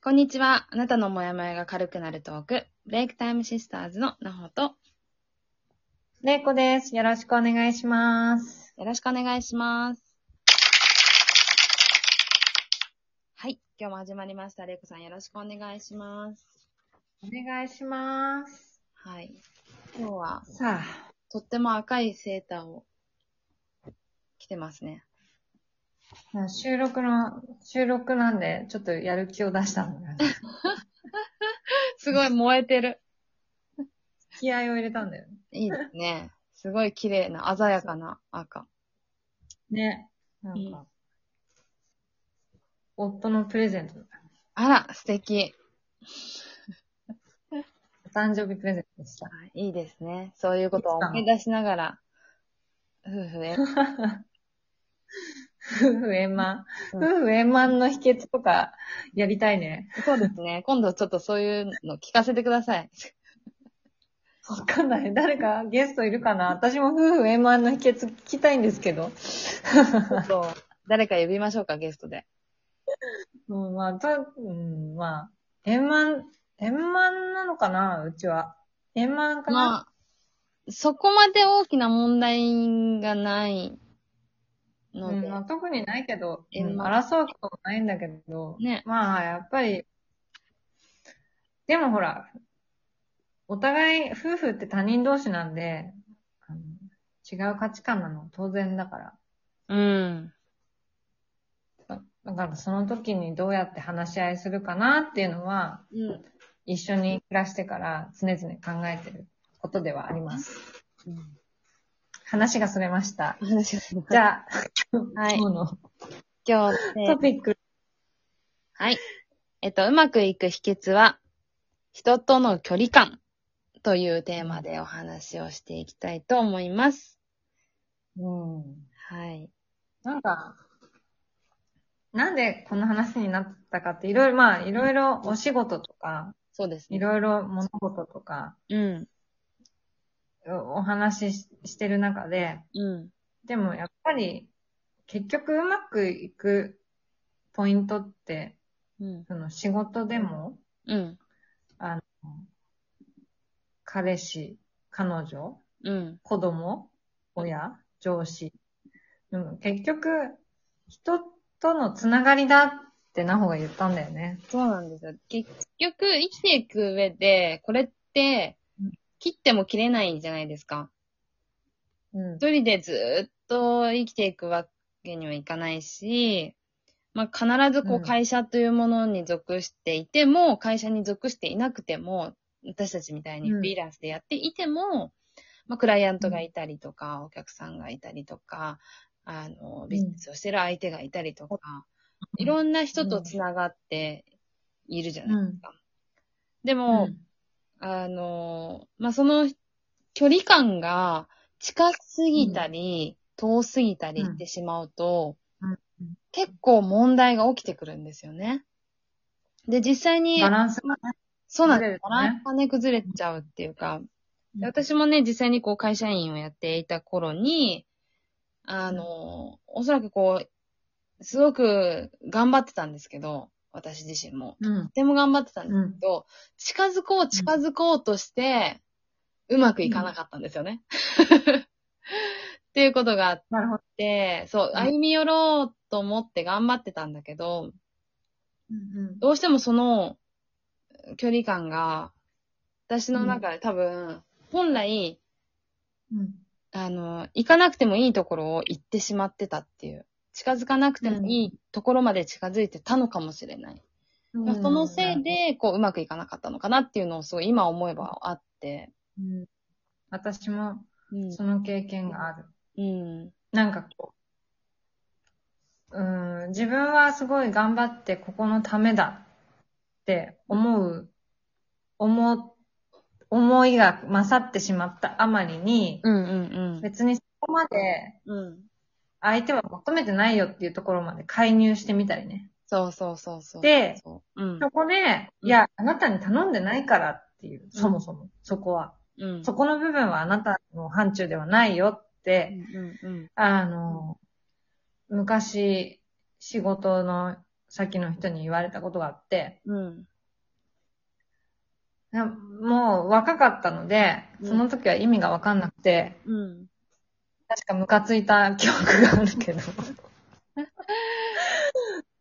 こんにちは。あなたのモヤモヤが軽くなるトーク、ブレイクタイムシスターズのなほと、れいこです。よろしくお願いします。よろしくお願いします。はい。今日も始まりました。れいこさんよろしくお願いします。お願いします。はい。今日は、さあ、とっても赤いセーターを着てますね。収録の、収録なんで、ちょっとやる気を出したんだよね。すごい燃えてる。気合を入れたんだよね。いいですね。すごい綺麗な、鮮やかな赤。ね。なんか、夫のプレゼントだ。あら、素敵。お 誕生日プレゼントでした。はいいいですね。そういうことを思い出しながら、夫婦へ。夫婦円満。うん夫婦円満の秘訣とか、やりたいね。そうですね。今度ちょっとそういうの聞かせてください。わかんない。誰かゲストいるかな？私も夫婦円満の秘訣聞きたいんですけど。ちょっと、誰か呼びましょうか、ゲストで。うん、まあ、た、うん、まあ、円満、円満なのかな？うちは。円満かな、まあ、そこまで大きな問題がないので、うんまあ、特にないけど、争うこともないんだけど、ね。まあ、やっぱり、でもほら、お互い、夫婦って他人同士なんで、違う価値観なの当然だから。うん。だだからその時にどうやって話し合いするかなっていうのは、うん。一緒に暮らしてから常々考えてることではあります。話がそれました。話がする。じゃあ、はい今日の今日ねトピック。はい。えっと、うまくいく秘訣は、人との距離感というテーマでお話をしていきたいと思います。うん。はい。なんか、なんでこの話になったかって、いろいろ、まあ、いろいろお仕事とか、そうですね。いろいろ物事とか、うん。おお話ししてる中で、うん。でもやっぱり、結局うまくいくポイントって、うん。その仕事でも、うん。あの、彼氏、彼女、うん。子供、親、上司。でも結局、人とのつながりだってなほが言ったんだよね。そうなんですよ。結局、生きていく上で、これってうん、切っても切れないじゃないですか。うん。一人でずーっと生きていくわけにはいかないし、まあ、必ずこううん。会社というものに属していても、会社に属していなくても、私たちみたいにうん。フリーランスでやっていても、まあ、クライアントがいたりとか、お客さんがいたりとか、あの、ビジネスをしてる相手がいたりとか、いろんな人とつながっているじゃないですか。でも、あの、まあ、その距離感が近すぎたり、遠すぎたりしてしまうと、結構問題が起きてくるんですよね。で、実際にバ、ランスがね。そうなんです。崩れるねバランスがね、崩れちゃうっていうか、で私もね、実際にこう会社員をやっていた頃に、あの、おそらくこう、すごく頑張ってたんですけど、私自身も。うんと。ても頑張ってたんですうん。けど、近づこう、近づこうとして、うまくいかなかったんですよね。っていうことがあっ。て、そう、ん歩み寄ろうと思って頑張ってたんだけど、うんどうしてもその距離感が、私の中で多分、本来、うん。あの、行かなくてもいいところを行ってしまってたっていう。近づかなくてもいいところまで近づいてたのかもしれない。うん。まあそのせいで、こう、うまくいかなかったのかなっていうのをすごい今思えばあって。うん、私もうん。その経験がある。うん。なんかこう、うん、自分はすごい頑張ってここのためだって思う、思、思いが勝ってしまったあまりに、うんうん別にそこまでうん。うん。相手は求めてないよっていうところまで介入してみたりね。そうそうそうそう。で、そう、うん。そこで、いや、あなたに頼んでないからっていう、そもそも、そこは。うん。そこの部分はあなたの範疇ではないよって、うんうんうん。あの、昔、仕事のさっきの人に言われたことがあって、うん。なもう若かったので、その時は意味がわかんなくて、うん。確かムカついた記憶があるけど。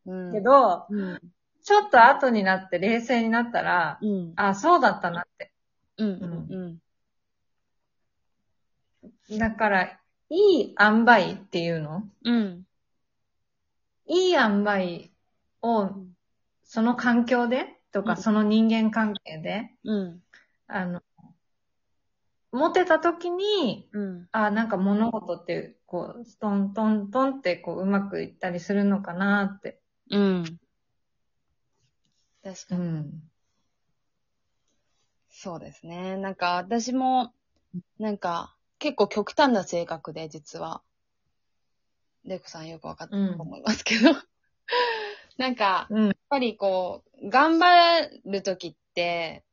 うん。け、ど、うん。ちょっと後になって冷静になったら、うん。あ、そうだったなって。うん。うん。だから、いい塩梅っていうの？うん。いい塩梅を、その環境で？とか、うんその人間関係で、うん。あの、持てた時に、うん。あ、なんか物事って、こう、トントントンって、こう、うまくいったりするのかなって。うん。確かに。ん。そうですね。なんか私も、なんか結構極端な性格で実は。レイコさんよくわかってると思いますけど。なんか、うん。やっぱりこう、頑張るときって、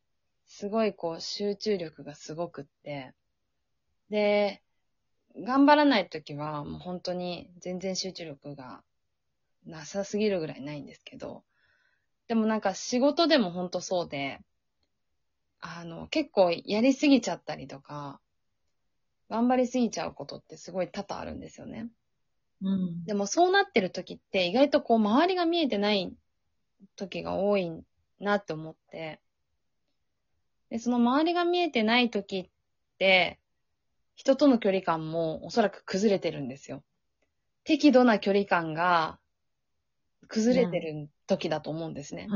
すごいこう集中力がすごくって。で、頑張らないときはもう本当に全然集中力がなさすぎるぐらいないんですけど、でもなんか仕事でも本当そうで、あの、結構やりすぎちゃったりとか、頑張りすぎちゃうことってすごい多々あるんですよね。うん。でもそうなってる時って意外とこう周りが見えてない時が多いなって思って。で、その周りが見えてない時って、人との距離感もおそらく崩れてるんですよ。適度な距離感が崩れてる時だと思うんですね。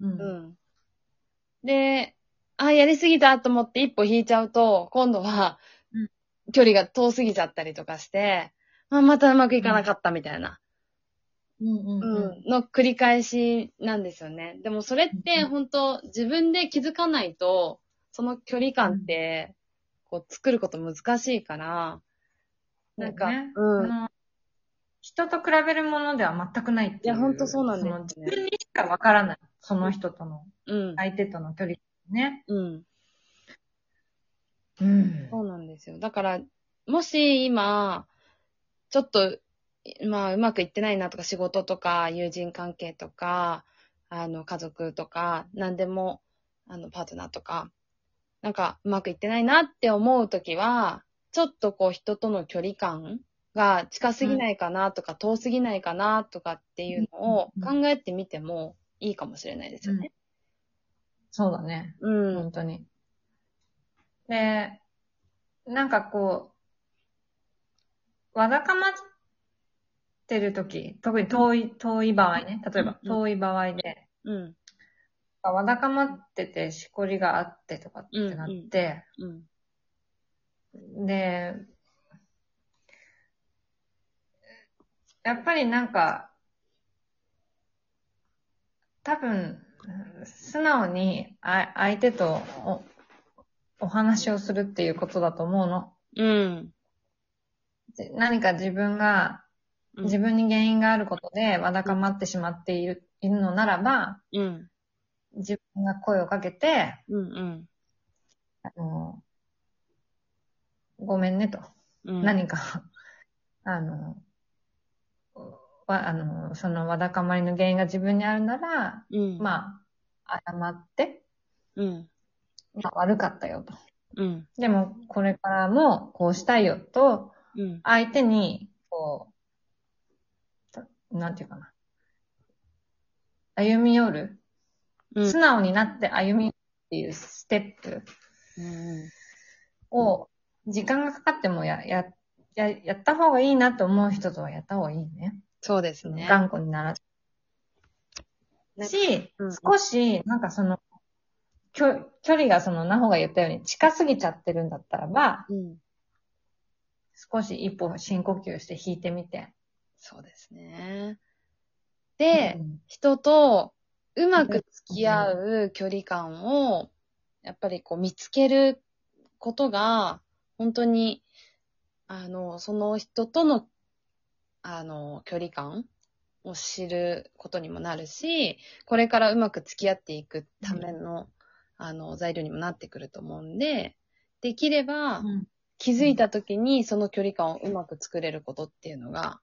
うん。で、あ、やりすぎたと思って一歩引いちゃうと、今度はうん、距離が遠すぎちゃったりとかして、あ、またうまくいかなかったみたいな、うん。うん。うん、の繰り返しなんですよね。でもそれってうん本当自分で気づかないと、その距離感って、こう作ること難しいから、なんか、ねうん。人と比べるものでは全くないっていう。いやほんとそうなんですよね自分にしかわからない。その人との、うん。相手との距離ね。うん。うん。そうなんですよ。だから、もし今、ちょっと、まあ、うまくいってないなとか、仕事とか、友人関係とか、あの、家族とか、何でも、あの、パートナーとか、なんか、うまくいってないなって思うときは、ちょっとこう、人との距離感が近すぎないかなとか、遠すぎないかなとかっていうのをうん考えてみてもいいかもしれないですよね。そうだね。うん。本当に。で、なんかこう、わだかまってるとき、特に遠い、遠い場合ね。例えば、うん遠い場合で、うん。わだかまってて、しこりがあってとかってなって、うん。で、やっぱりなんか、多分、素直にあ相手とおお話をするっていうことだと思うの。うん。で何か自分が、うん自分に原因があることでわだかまってしまっているいるのならば、うん。自分が声をかけて、うん。うん。あの、ごめんねと。うん。何か、あの、わ、あの、そのわだかまりの原因が自分にあるなら、うん。まあ、謝って、うん。まあ、悪かったよと。うん。でも、これからもこうしたいよと、うん。相手に、こなんていうかな。歩み寄る？うん。素直になって歩み寄るっていうステップうん。を、時間がかかってもや、や、や、やった方がいいなと思う人とはやった方がいいね。そうですね。頑固にならずし、うん少し、なんかその、距距離がその、なほが言ったように近すぎちゃってるんだったらば、うん。少し一歩深呼吸して引いてみて。そうですね。で、うん。人とうまく付き合う距離感を、やっぱりこう見つけることが、本当に、あの、その人との、あの、距離感を知ることにもなるし、これからうまく付き合っていくための、あの、材料にもなってくると思うんで、できれば、うん。気づいた時にその距離感をうまく作れることっていうのが、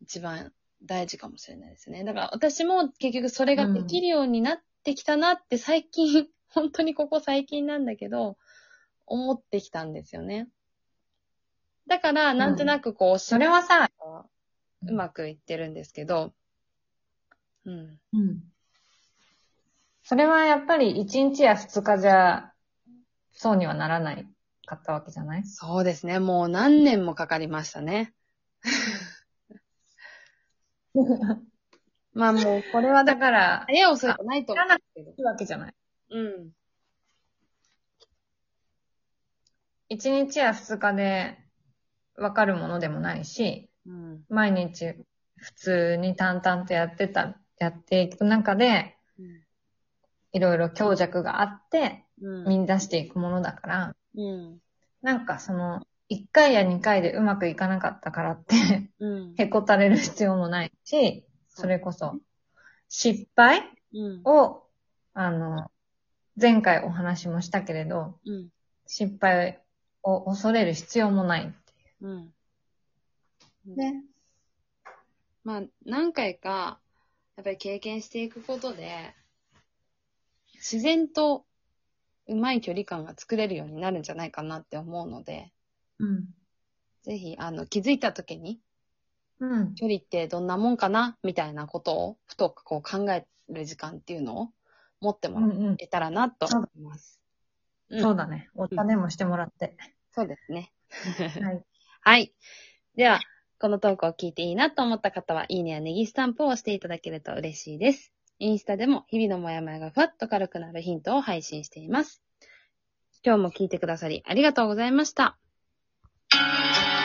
一番大事かもしれないですね。だから私も結局それができるようになってきたなって最近、本当にここ最近なんだけど、思ってきたんですよね。だから、なんとなくこう、それはさ、うまくいってるんですけど、うん。うん。それはやっぱり1日や2日じゃ、そうにはならないかったわけじゃない？そうですね。もう何年もかかりましたね。まあもう、これはだから、ら、早い遅いとないと思うけど。いいわけじゃない。うん。1日や2日でわかるものでもないし、うん。毎日普通に淡々とやってた、やっていく中で、いろいろ強弱があって、うん。見出していくものだから、うん。なんかその、1回や2回でうまくいかなかったからって、うん。へこたれる必要もないし、それこそ、失敗うん。を、あの、前回お話もしたけれど、うん。失敗を恐れる必要もないってうん。いう。ね。まあ、何回か、やっぱり経験していくことで、自然とうまい距離感が作れるようになるんじゃないかなって思うので、うん。ぜひ、あの、気づいた時に、うん。距離ってどんなもんかなみたいなことを、ふとこう考える時間っていうのを持ってもらうんうん。えたらなと思います。うんそうだね。お茶でもしてもらって。そうですね。はい。はい。では、このトークを聞いていいなと思った方は、いいねやネギスタンプを押していただけると嬉しいです。インスタでも日々のモヤモヤがふわっと軽くなるヒントを配信しています。今日も聞いてくださりありがとうございました。Thank you.